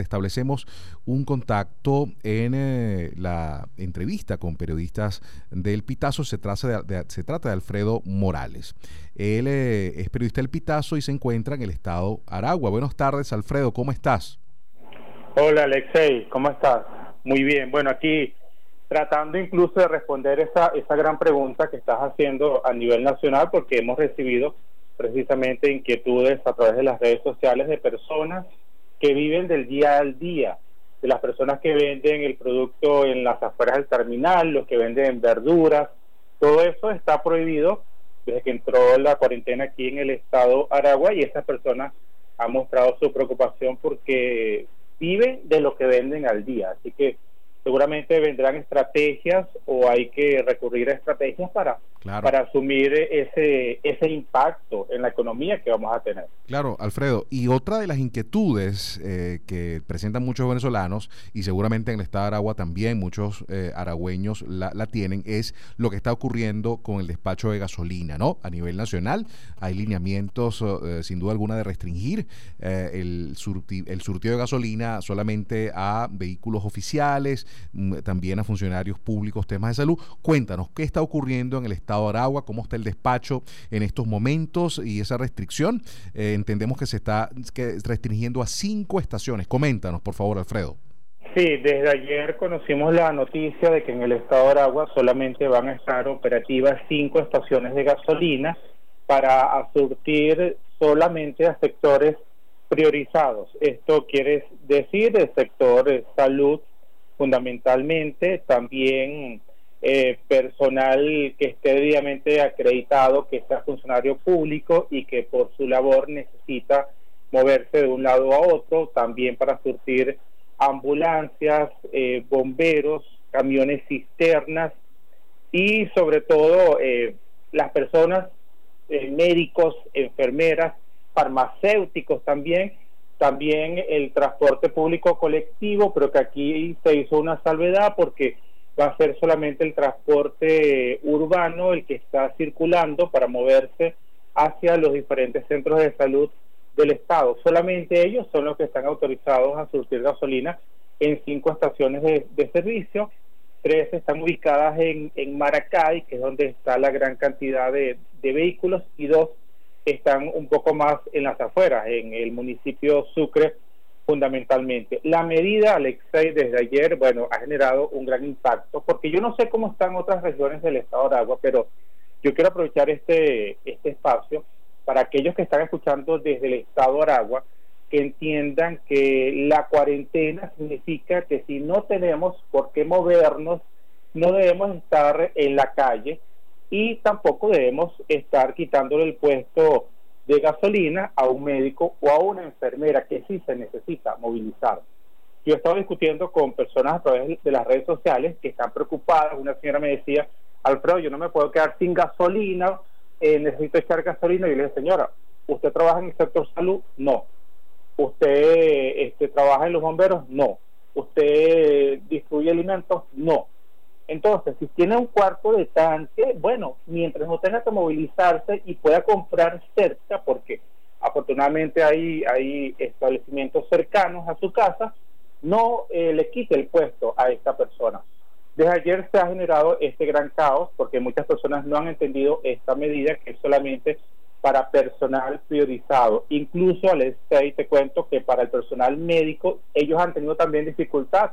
establecemos un contacto en eh, la entrevista con periodistas del Pitazo. Se trata de, Alfredo Morales. Él eh, es periodista del Pitazo y se encuentra en el estado Aragua. Buenas tardes, Alfredo, ¿cómo estás? Hola, Alexei, ¿cómo estás? Muy bien. Bueno, aquí tratando incluso de responder esa, esa gran pregunta que estás haciendo a nivel nacional, porque hemos recibido precisamente inquietudes a través de las redes sociales de personas que viven del día al día, de las personas que venden el producto en las afueras del terminal, los que venden verduras, todo eso está prohibido desde que entró la cuarentena aquí en el estado Aragua y esas personas han mostrado su preocupación porque viven de lo que venden al día. Así que seguramente vendrán estrategias o hay que recurrir a estrategias para, para asumir ese, ese impacto en la economía que vamos a tener. Claro, Alfredo. Y otra de las inquietudes eh, que presentan muchos venezolanos y seguramente en el estado de Aragua también muchos eh, aragüeños la, tienen es lo que está ocurriendo con el despacho de gasolina, ¿no? A nivel nacional hay lineamientos eh, sin duda alguna de restringir el, el surtido de gasolina solamente a vehículos oficiales, también a funcionarios públicos, temas de salud. Cuéntanos, ¿qué está ocurriendo en el estado de Aragua? ¿Cómo está el despacho en estos momentos y esa restricción? Eh, entendemos que se está restringiendo a cinco estaciones. Coméntanos, por favor, Alfredo. Sí, desde ayer conocimos la noticia de que en el estado de Aragua solamente van a estar operativas cinco estaciones de gasolina para surtir solamente a sectores priorizados. Esto quiere decir el sector salud, fundamentalmente, también eh, personal que esté debidamente acreditado, que sea funcionario público y que por su labor necesita moverse de un lado a otro, también para surtir ambulancias, eh, bomberos, camiones cisternas y sobre todo eh, las personas, médicos, enfermeras, farmacéuticos también, también el transporte público colectivo, pero que aquí se hizo una salvedad porque va a ser solamente el transporte urbano el que está circulando para moverse hacia los diferentes centros de salud del Estado. Solamente ellos son los que están autorizados a surtir gasolina en cinco estaciones de, servicio. Tres están ubicadas en, en Maracay, que es donde está la gran cantidad de, de vehículos, y dos están un poco más en las afueras, en el municipio Sucre fundamentalmente. La medida, Alexei, desde ayer, bueno, ha generado un gran impacto, porque yo no sé cómo están otras regiones del estado de Agua, pero yo quiero aprovechar este, este espacio para aquellos que están escuchando desde el estado de Aragua, que entiendan que la cuarentena significa que si no tenemos por qué movernos, no debemos estar en la calle, y tampoco debemos estar quitándole el puesto de gasolina a un médico o a una enfermera que sí se necesita movilizar. Yo he estado discutiendo con personas a través de las redes sociales que están preocupadas. Una señora me decía, Alfredo, yo no me puedo quedar sin gasolina, eh, necesito echar gasolina. Y yo le dije, señora, ¿usted trabaja en el sector salud? No. ¿Usted este, trabaja en los bomberos? No. ¿Usted distribuye alimentos? No. Entonces, si tiene un cuarto de tanque, bueno, mientras no tenga que movilizarse y pueda comprar cerca, porque afortunadamente hay, hay establecimientos cercanos a su casa, no eh, le quite el puesto a esta persona. Desde ayer se ha generado este gran caos porque muchas personas no han entendido esta medida que es solamente para personal priorizado. Incluso al este te cuento que para el personal médico ellos han tenido también dificultad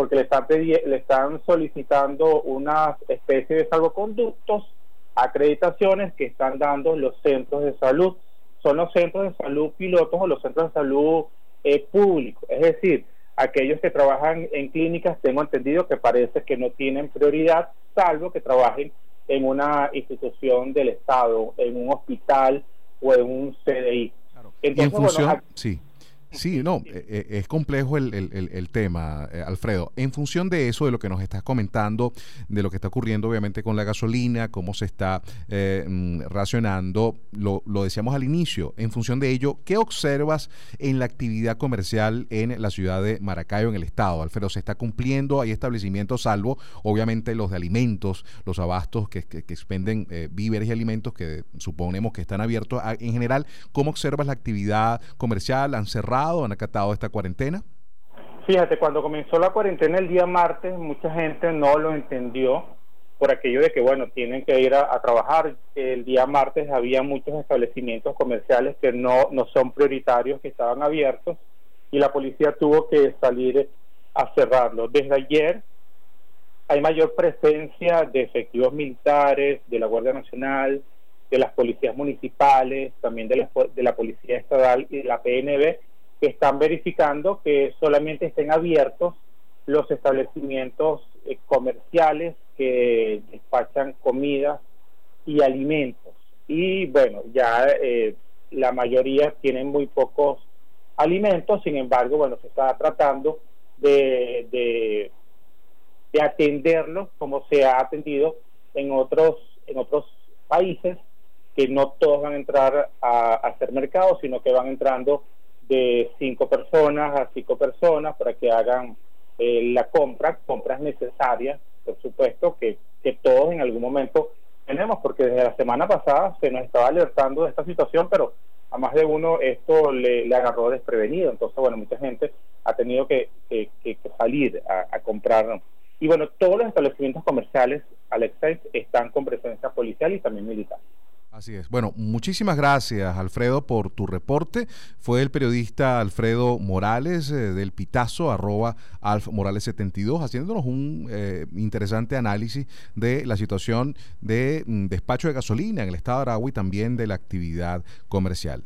porque le están, le están solicitando una especie de salvoconductos, acreditaciones que están dando los centros de salud. Son los centros de salud pilotos o los centros de salud eh, públicos. Es decir, aquellos que trabajan en clínicas, tengo entendido que parece que no tienen prioridad, salvo que trabajen en una institución del Estado, en un hospital o en un CDI. Entonces, bueno, sí. Sí, no, e, e, es complejo el, el, tema, eh, Alfredo. En función de eso, de lo que nos estás comentando, de lo que está ocurriendo obviamente con la gasolina, cómo se está eh, mm, racionando, lo, lo, decíamos al inicio, en función de ello, ¿qué observas en la actividad comercial en la ciudad de Maracayo, en el estado? Alfredo, ¿se está cumpliendo? ¿Hay establecimientos, salvo obviamente los de alimentos, los abastos que, que, expenden eh, víveres y alimentos que suponemos que están abiertos? en general, ¿cómo observas la actividad comercial? ¿Han cerrado? Han acatado esta cuarentena? Fíjate, cuando comenzó la cuarentena el día martes, mucha gente no lo entendió por aquello de que, bueno, tienen que ir a, trabajar. El día martes había muchos establecimientos comerciales que no, no son prioritarios, que estaban abiertos, y la policía tuvo que salir a cerrarlos. Desde ayer hay mayor presencia de efectivos militares, de la Guardia Nacional, de las policías municipales, también de la, de la Policía Estatal y de la PNB, están verificando que solamente estén abiertos los establecimientos eh, comerciales que despachan comida y alimentos. Y bueno, ya eh, la mayoría tienen muy pocos alimentos, sin embargo, bueno, se está tratando de, de, de atenderlos como se ha atendido en otros, en otros países, que no todos van a entrar a, a hacer mercado, sino que van entrando de cinco personas a cinco personas para que hagan eh, la compra, compras necesarias, por supuesto, que, que todos en algún momento tenemos, porque desde la semana pasada se nos estaba alertando de esta situación, pero a más de uno esto le, le agarró desprevenido. Entonces, bueno, mucha gente ha tenido que, que, salir a, a, comprar. Y bueno, todos los establecimientos comerciales, Alexa, están con presencia policial y también militar. Así es. Bueno, muchísimas gracias, Alfredo, por tu reporte. Fue el periodista Alfredo Morales eh, del Pitazo, arroba Alf Morales 72, haciéndonos un eh, interesante análisis de la situación de mm, despacho de gasolina en el estado de Aragua y también de la actividad comercial.